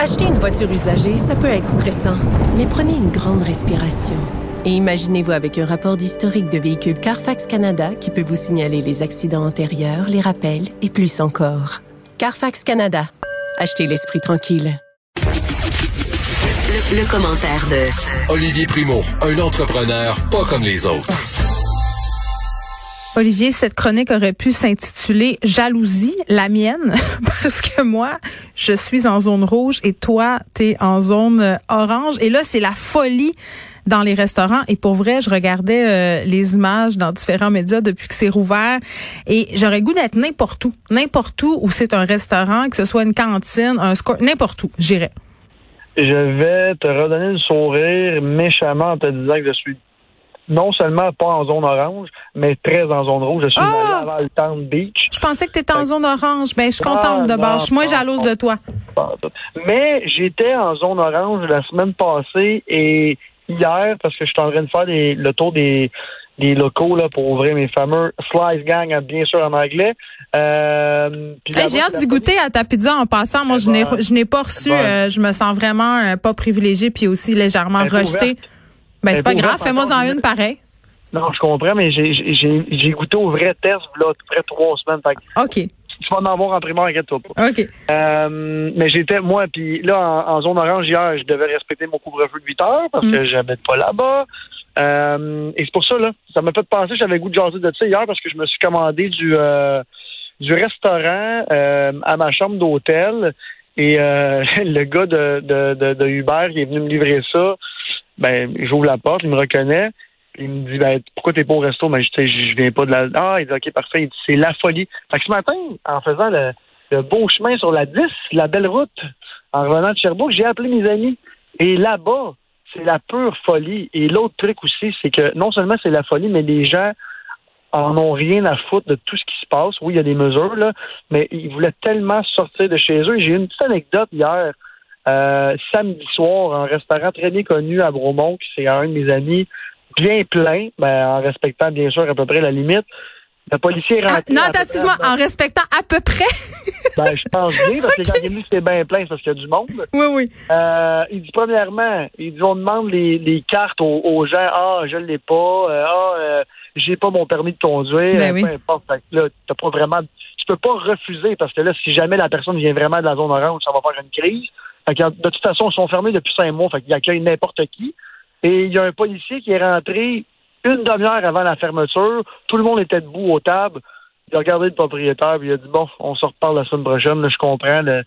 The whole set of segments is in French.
Acheter une voiture usagée, ça peut être stressant, mais prenez une grande respiration. Et imaginez-vous avec un rapport d'historique de véhicule Carfax Canada qui peut vous signaler les accidents antérieurs, les rappels et plus encore. Carfax Canada. Achetez l'esprit tranquille. Le, le commentaire de Olivier Primo, un entrepreneur pas comme les autres. Olivier, cette chronique aurait pu s'intituler Jalousie, la mienne, parce que moi, je suis en zone rouge et toi, t'es en zone euh, orange. Et là, c'est la folie dans les restaurants. Et pour vrai, je regardais euh, les images dans différents médias depuis que c'est rouvert. Et j'aurais goût d'être n'importe où. N'importe où où c'est un restaurant, que ce soit une cantine, un score, n'importe où, j'irais. Je vais te redonner le sourire méchamment en te disant que je suis non seulement pas en zone orange, mais très en zone rouge. Je suis Ah! allé à Valtown Beach. Je pensais que tu étais en zone orange. Ben, je suis Ah, contente de non, base. Je suis moins jalouse de toi. Mais j'étais en zone orange la semaine passée et hier, parce que je suis en train de faire des- le tour des, des locaux là, pour ouvrir mes fameux Slice Gang, bien sûr en anglais. Euh, Hey, j'ai hâte d'y goûter à ta pizza en passant. Moi, Elle je n'ai, est bonne. je n'ai pas reçu. Est bonne. euh, je me sens vraiment euh, pas privilégiée puis aussi légèrement rejetée. Ben, c'est est pas grave. Fais-moi en une pareille. Non, je comprends, mais j'ai goûté au vrai test là, près trois semaines. OK. tu vas en avoir en primaire, inquiète-toi pas. OK. Euh, mais j'étais, moi, puis là, en, en zone orange hier, je devais respecter mon couvre-feu de 8 heures parce Mm. que j'habite pas là-bas. Euh, et c'est pour ça, là, ça m'a fait penser, j'avais goût de jaser de ça hier parce que je me suis commandé du, euh, du restaurant euh, à ma chambre d'hôtel. Et euh, le gars de, de, de, de Uber qui est venu me livrer ça, ben, j'ouvre la porte, il me reconnaît. Il me dit, ben, pourquoi t'es pas au resto? Ben, je, je viens pas de la. Ah, il dit, OK, parfait. C'est la folie. Fait ce matin, en faisant le, beau chemin sur la 10, la belle route, en revenant de Sherbrooke, j'ai appelé mes amis. Et là-bas, c'est la pure folie. Et l'autre truc aussi, c'est que non seulement c'est la folie, mais les gens en ont rien à foutre de tout ce qui se passe. Oui, il y a des mesures, là, mais ils voulaient tellement sortir de chez eux. J'ai une petite anecdote hier, euh, samedi soir, en restaurant très bien connu à Bromont, qui c'est un de mes amis, bien plein, ben, en respectant bien sûr à peu près la limite. Le policier est Ah, rentré. non, attends, excuse-moi. En respectant à peu près? Ben, je pense bien, parce que quand il est venu, c'était bien plein, c'est parce qu'il y a du monde. oui, oui. Euh, il dit premièrement, il dit on demande les, les cartes aux, aux gens. Ah, je l'ai pas. Euh, ah, euh, j'ai pas mon permis de conduire. Ben oui. Peu importe. Là, t'as pas vraiment. Tu peux pas refuser parce que là, si jamais la personne vient vraiment de la zone orange, ça va faire une crise. Fait que, de toute façon, ils sont fermés depuis cinq mois. Fait qu'ils accueillent n'importe qui. Et il y a un policier qui est rentré une demi-heure avant la fermeture. Tout le monde était debout aux tables. Il a regardé le propriétaire puis il a dit bon, on se reparle la semaine prochaine. Je comprends le,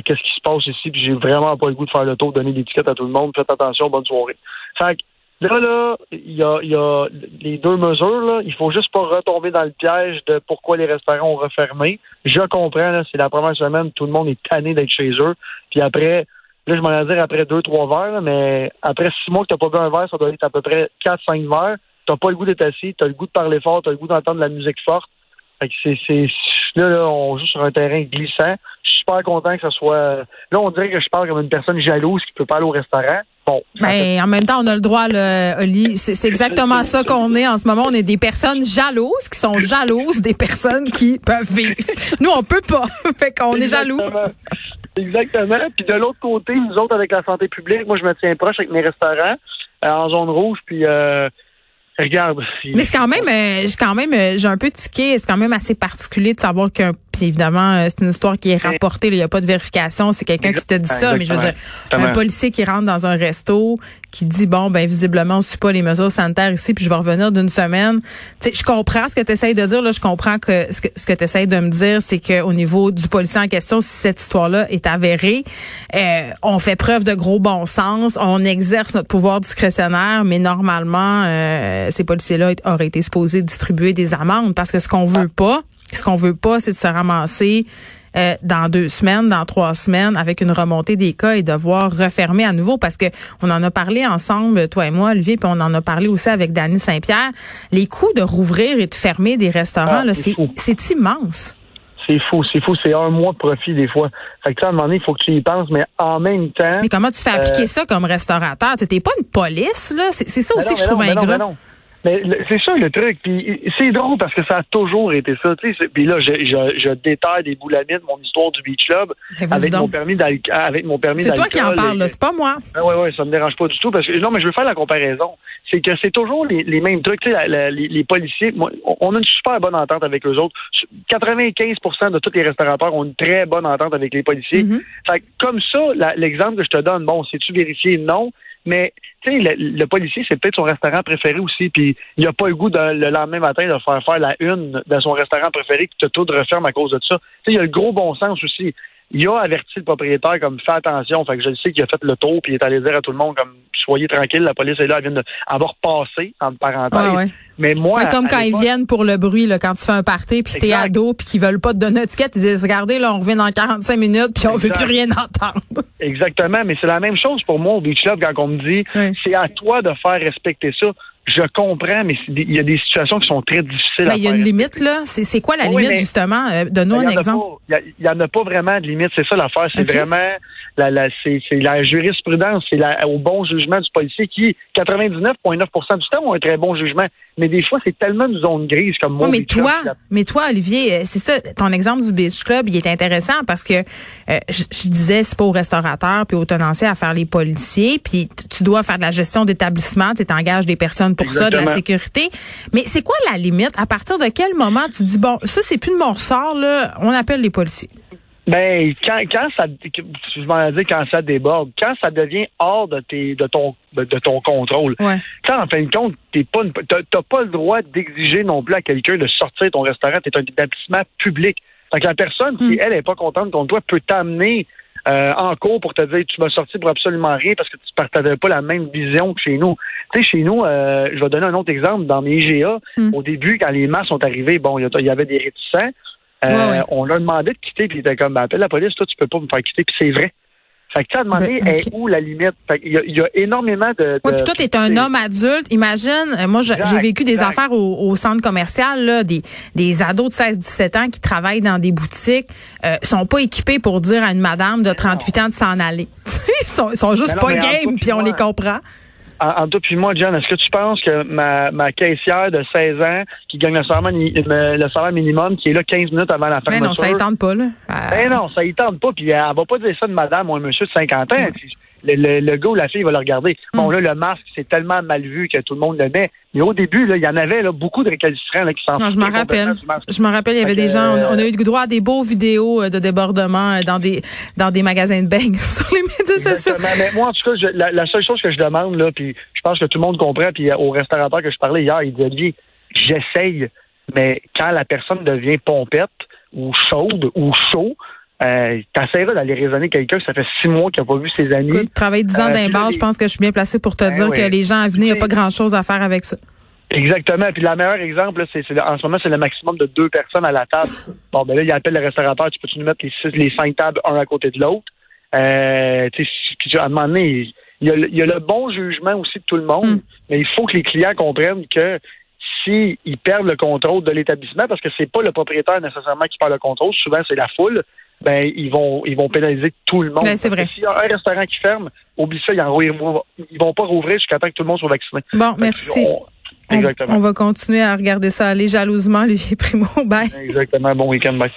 qu'est-ce qui se passe ici, puis j'ai vraiment pas le goût de faire le tour, de donner tickets à tout le monde. Faites attention, bonne soirée. Fait que là, là, il y a, il y a les deux mesures, là. Il faut juste pas retomber dans le piège de pourquoi les restaurants ont refermé. Je comprends, là, c'est la première semaine, tout le monde est tanné d'être chez eux. Puis après, là, je m'en ai dire après deux, trois verres, là, mais après six mois que t'as pas bu un verre, ça doit être à peu près quatre, cinq verres. T'as pas le goût d'être assis, t'as le goût de parler fort, t'as le goût d'entendre de la musique forte. Fait que c'est, c'est, là, là, on joue sur un terrain glissant. Je suis super content que ce soit. Là, on dirait que je parle comme une personne jalouse qui peut pas aller au restaurant. Bon. Ben, en même temps, on a le droit, là, Oli. C'est c'est exactement ça qu'on est en ce moment. On est des personnes jalouses qui sont jalouses des personnes qui peuvent vivre. Nous, on peut pas. fait qu'on est jaloux. Exactement. Puis de l'autre côté, nous autres, avec la santé publique, moi, je me tiens proche avec mes restaurants euh, en zone rouge. Puis, euh, regarde. Mais c'est quand même, euh, j'ai quand même, euh, j'ai un peu tiqué. C'est quand même assez particulier de savoir qu'un, puis évidemment, c'est une histoire qui est rapportée. Il n'y a pas de vérification. C'est quelqu'un qui te dit ça. Mais je veux dire, Exactement. un policier qui rentre dans un resto, qui dit bon, ben visiblement, on suit pas les mesures sanitaires ici, puis je vais revenir d'une semaine. Tu sais, je comprends ce que tu essayes de dire. Là, je comprends que ce que, ce que tu essayes de me dire, c'est que au niveau du policier en question, si cette histoire-là est avérée, euh, on fait preuve de gros bon sens, on exerce notre pouvoir discrétionnaire, mais normalement, euh, ces policiers-là auraient été supposés distribuer des amendes parce que ce qu'on veut pas, ce qu'on veut pas, c'est de se ramasser euh, dans deux semaines, dans trois semaines, avec une remontée des cas et devoir refermer à nouveau parce que on en a parlé ensemble, toi et moi, Olivier, puis on en a parlé aussi avec Dany Saint-Pierre. Les coûts de rouvrir et de fermer des restaurants, Ah, c'est immense. C'est fou, c'est fou. C'est un mois de profit, des fois. Fait que là, à un moment donné, il faut que tu y penses, mais en même temps. Mais comment tu fais appliquer Euh, ça comme restaurateur? T'es pas une police, là. C'est ça aussi non, que je trouve non, mais non, ingrat. Mais c'est ça le truc. Puis c'est drôle parce que ça a toujours été ça. Tu puis là, je, je, je détaille des boulamites mon histoire du beach club avec mon, permis avec mon permis C'est toi qui en parles, c'est pas moi. Oui, oui, ouais, ça me dérange pas du tout parce que non, mais je veux faire la comparaison. C'est que c'est toujours les, les, mêmes trucs. Tu sais, les, les, policiers, on a une super bonne entente avec eux autres. 95% de tous les restaurateurs ont une très bonne entente avec les policiers. Mm-hmm. fait, comme ça, l'exemple que je te donne, bon, c'est-tu vérifié? Non. Mais tu sais, le, policier, c'est peut-être son restaurant préféré aussi, puis il a pas le goût le lendemain matin de faire faire la une de son restaurant préféré qui te tout referme à cause de ça. Tu sais, il y a le gros bon sens aussi. Il a averti le propriétaire comme fais attention. Fait que je le sais qu'il a fait le tour puis il est allé dire à tout le monde comme soyez tranquille, la police est là, elle vient d'avoir passé entre parenthèses. Mais moi, comme quand ils viennent pour le bruit, là, quand tu fais un party, puis t'es ado, puis qu'ils veulent pas te donner une étiquette, ils disent regardez, là, on revient dans 45 minutes, puis on veut plus rien entendre. Exactement, mais c'est la même chose pour moi au Beach Club quand on me dit c'est à toi de faire respecter ça. Je comprends, mais il y a des situations qui sont très difficiles. Mais il y a une limite, là. C'est quoi la limite, justement? Euh, donne-nous un exemple. Il n'y en a pas vraiment de limite. C'est ça l'affaire. C'est vraiment la, la c'est la jurisprudence, c'est au bon jugement du policier qui, 99,9% du temps, ont un très bon jugement. Mais des fois, c'est tellement une zone grise comme moi. mais toi, mais toi, Olivier, euh, c'est ça, ton exemple du Beach Club, il est intéressant parce que euh, je, disais, c'est pas aux restaurateurs puis aux tenanciers à faire les policiers, puis tu dois faire de la gestion d'établissement, tu engages des personnes pour ça, de la sécurité. Mais c'est quoi la limite? À partir de quel moment tu dis, bon, ça, c'est plus de mon ressort, là, on appelle les policiers? Ben, quand, quand ça, je m'en dire quand ça déborde, quand ça devient hors de tes, de ton, de ton contrôle. Quand, en fin de compte, t'es pas, t'as pas le droit d'exiger non plus à quelqu'un de sortir de ton restaurant. T'es un établissement public. Fait que la personne, si hmm. elle est pas contente contre toi, peut t'amener euh, en cours pour te dire tu vas sortir pour absolument rien parce que tu partageais pas la même vision que chez nous. Tu sais, chez nous, euh, je vais donner un autre exemple. Dans mes IGA, hmm. au début, quand les masques sont arrivés, bon, il y, avait des réticents. Euh, on leur demandé de quitter, puis il était comme, ben, appelle la police, toi, tu peux pas me faire quitter, puis c'est vrai. Fait que tu as demandé ben, où la limite? Fait il, y a, il y a énormément de. Oui, puis toi, tu es un homme adulte. Imagine, euh, moi, j'ai vécu des affaires au, centre commercial, là, des, des ados de 16-17 ans qui travaillent dans des boutiques, euh, sont pas équipés pour dire à une madame de 38 ans de s'en aller. ils sont, sont juste pas game, puis on les comprend en, puis moi, John, est-ce que tu penses que ma, ma caissière de 16 ans qui gagne le salaire, le salaire minimum, qui est là 15 minutes avant la fermeture... Mais non, ça ne tente pas, là. Ben non, ça ne tente pas, puis elle va pas dire ça de madame ou un monsieur de 50 ans. Le, le, gars ou la fille va le regarder. Bon, hmm. là, le masque, c'est tellement mal vu que tout le monde le met. Mais au début, là, il y en avait là, beaucoup de récalcitrants là, qui s'en Non, je me rappelle. Je me rappelle, il y avait des gens, on, a eu le droit à des beaux vidéos euh, de débordement euh, dans des dans des magasins de beignes sur les médias sociaux. Mais moi, en tout cas, la, seule chose que je demande, là, puis je pense que tout le monde comprend, puis euh, au restaurateur que je parlais hier, il dit, j'essaye, mais quand la personne devient pompette ou chaude ou chaud, euh, T'essaieras d'aller raisonner quelqu'un ça fait six mois qu'il n'a pas vu ses amis. Écoute, travailler dix ans euh, d'un bar, je pense que je suis bien placé pour te ben dire que les gens à venir, il n'y a pas grand-chose à faire avec ça. Exactement. Puis le meilleur exemple, c'est en ce moment, c'est le maximum de deux personnes à la table. Bon, ben là, il appelle le restaurateur, tu peux-tu nous mettre les, six, les cinq tables un à côté de l'autre? Euh, puis à un moment donné, il y, a, il y, a, le bon jugement aussi de tout le monde, mm. mais il faut que les clients comprennent que s'ils perdent le contrôle de l'établissement, parce que c'est pas le propriétaire nécessairement qui perd le contrôle, souvent c'est la foule, ben ils vont ils vont pénaliser tout le monde. Ben, c'est vrai. S'il y a un restaurant qui ferme, oublie ça, ils, ne vont pas rouvrir jusqu'à temps que tout le monde soit vacciné. Bon, merci. On, Exactement. On, va continuer à regarder ça aller jalousement, Olivier Primo. Bye. Exactement. Bon week-end. Bye.